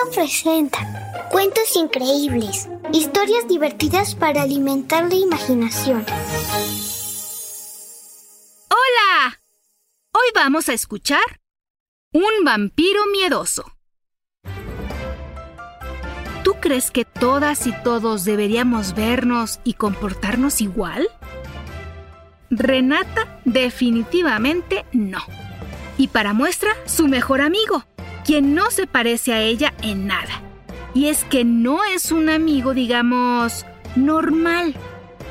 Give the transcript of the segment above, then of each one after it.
Sonoro presenta cuentos increíbles, historias divertidas para alimentar la imaginación. ¡Hola! Hoy vamos a escuchar Un vampiro miedoso. ¿Tú crees que todas y todos deberíamos vernos y comportarnos igual? Renata definitivamente no. Y para muestra, su mejor amigo, quien no se parece a ella en nada. Y es que no es un amigo, digamos, normal,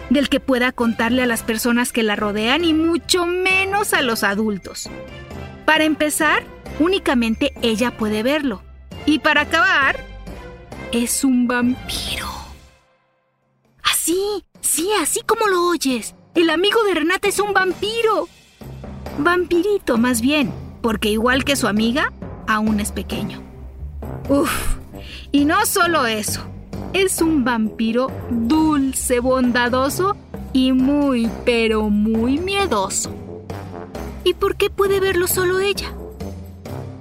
del que pueda contarle a las personas que la rodean y mucho menos a los adultos. Para empezar, únicamente ella puede verlo. Y para acabar, es un vampiro. Así, sí, así como lo oyes. El amigo de Renata es un vampiro. Vampirito, más bien, porque igual que su amiga, aún es pequeño. Uf, y no solo eso, es un vampiro dulce, bondadoso y muy, pero muy miedoso. ¿Y por qué puede verlo solo ella?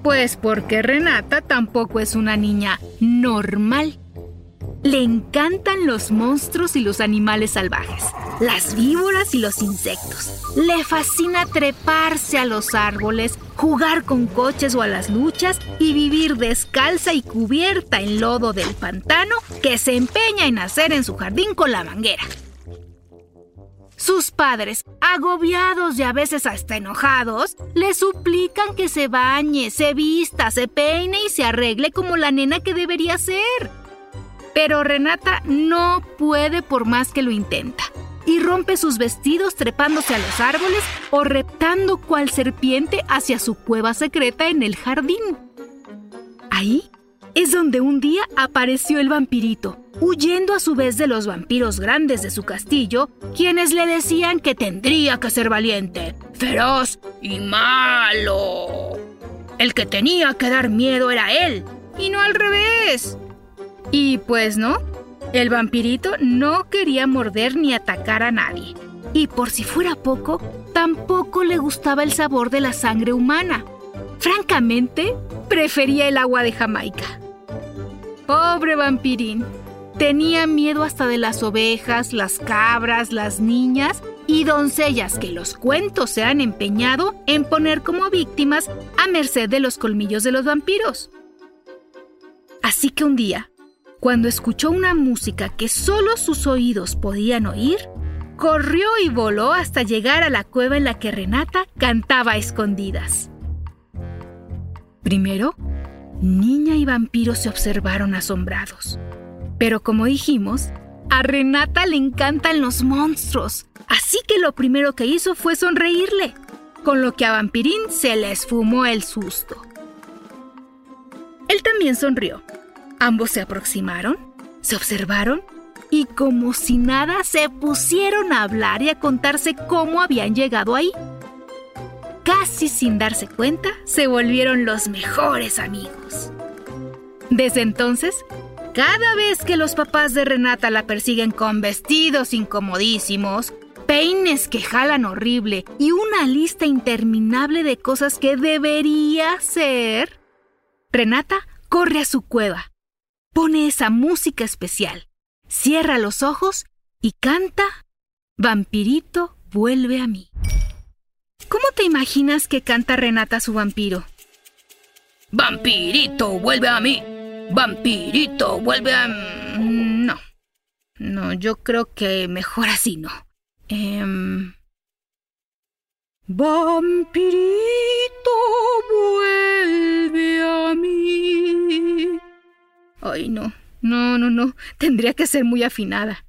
Pues porque Renata tampoco es una niña normal. Le encantan los monstruos y los animales salvajes, las víboras y los insectos. Le fascina treparse a los árboles, jugar con coches o a las luchas y vivir descalza y cubierta en lodo del pantano que se empeña en hacer en su jardín con la manguera. Sus padres, agobiados y a veces hasta enojados, le suplican que se bañe, se vista, se peine y se arregle como la nena que debería ser. Pero Renata no puede por más que lo intenta. Y rompe sus vestidos trepándose a los árboles o reptando cual serpiente hacia su cueva secreta en el jardín. Ahí es donde un día apareció el vampirito, huyendo a su vez de los vampiros grandes de su castillo, quienes le decían que tendría que ser valiente, feroz y malo. El que tenía que dar miedo era él, y no al revés. Y pues no, el vampirito no quería morder ni atacar a nadie. Y por si fuera poco, tampoco le gustaba el sabor de la sangre humana. Francamente, prefería el agua de Jamaica. Pobre vampirín. Tenía miedo hasta de las ovejas, las cabras, las niñas y doncellas que los cuentos se han empeñado en poner como víctimas a merced de los colmillos de los vampiros. Así que un día, cuando escuchó una música que solo sus oídos podían oír, corrió y voló hasta llegar a la cueva en la que Renata cantaba a escondidas. Primero, niña y vampiro se observaron asombrados. Pero como dijimos, a Renata le encantan los monstruos, así que lo primero que hizo fue sonreírle, con lo que a Vampirín se le esfumó el susto. Él también sonrió. Ambos se aproximaron, se observaron y como si nada se pusieron a hablar y a contarse cómo habían llegado ahí. Casi sin darse cuenta, se volvieron los mejores amigos. Desde entonces, cada vez que los papás de Renata la persiguen con vestidos incomodísimos, peines que jalan horrible y una lista interminable de cosas que debería hacer, Renata corre a su cueva, pone esa música especial, cierra los ojos y canta Vampirito vuelve a mí. ¿Cómo te imaginas que canta Renata su vampiro? Vampirito, vuelve a mí. Vampirito, vuelve a... No. No, yo creo que mejor así no. Em, Vampirito, vuelve Ay, no. No, no, no. Tendría que ser muy afinada.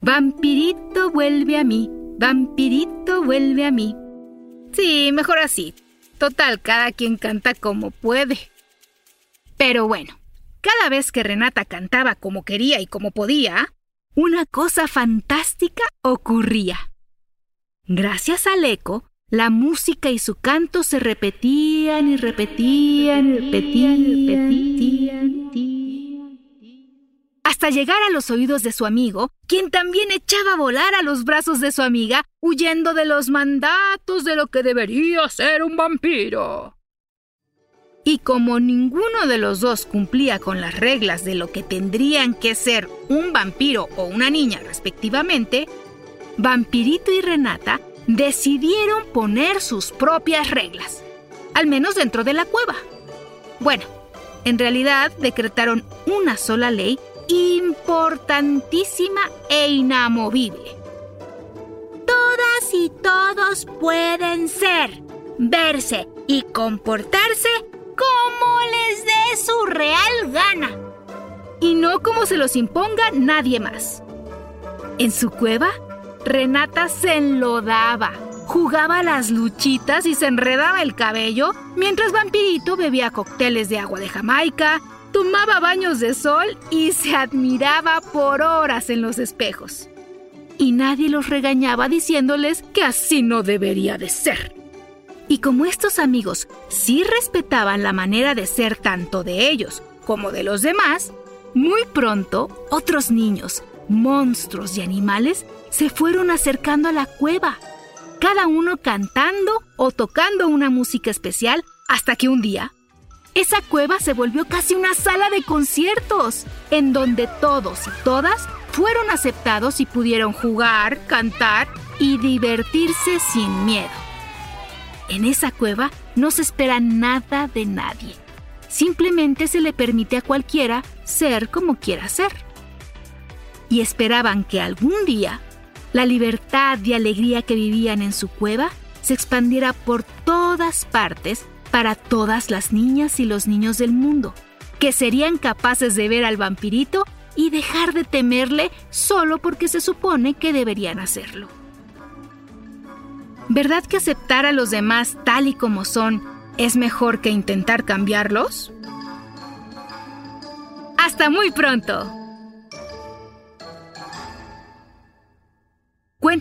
Vampirito vuelve a mí, vampirito vuelve a mí. Sí, mejor así. Total, cada quien canta como puede. Pero bueno, cada vez que Renata cantaba como quería y como podía, una cosa fantástica ocurría. Gracias al eco, la música y su canto se repetían y repetían y repetían repetían. Hasta llegar a los oídos de su amigo, quien también echaba a volar a los brazos de su amiga, huyendo de los mandatos de lo que debería ser un vampiro. Y como ninguno de los dos cumplía con las reglas de lo que tendrían que ser un vampiro o una niña respectivamente, Vampirito y Renata decidieron poner sus propias reglas, al menos dentro de la cueva. Bueno, en realidad decretaron una sola ley importantísima e inamovible. Todas y todos pueden ser, verse y comportarse como les dé su real gana. Y no como se los imponga nadie más. En su cueva, Renata se enlodaba, jugaba las luchitas y se enredaba el cabello, mientras Vampirito bebía cócteles de agua de Jamaica, tomaba baños de sol y se admiraba por horas en los espejos. Y nadie los regañaba diciéndoles que así no debería de ser. Y como estos amigos sí respetaban la manera de ser tanto de ellos como de los demás, muy pronto otros niños, monstruos y animales se fueron acercando a la cueva, cada uno cantando o tocando una música especial hasta que un día esa cueva se volvió casi una sala de conciertos, en donde todos y todas fueron aceptados y pudieron jugar, cantar y divertirse sin miedo. En esa cueva no se espera nada de nadie. Simplemente se le permite a cualquiera ser como quiera ser. Y esperaban que algún día la libertad y alegría que vivían en su cueva se expandiera por todas partes para todas las niñas y los niños del mundo, que serían capaces de ver al vampirito y dejar de temerle solo porque se supone que deberían hacerlo. ¿Verdad que aceptar a los demás tal y como son es mejor que intentar cambiarlos? Hasta muy pronto.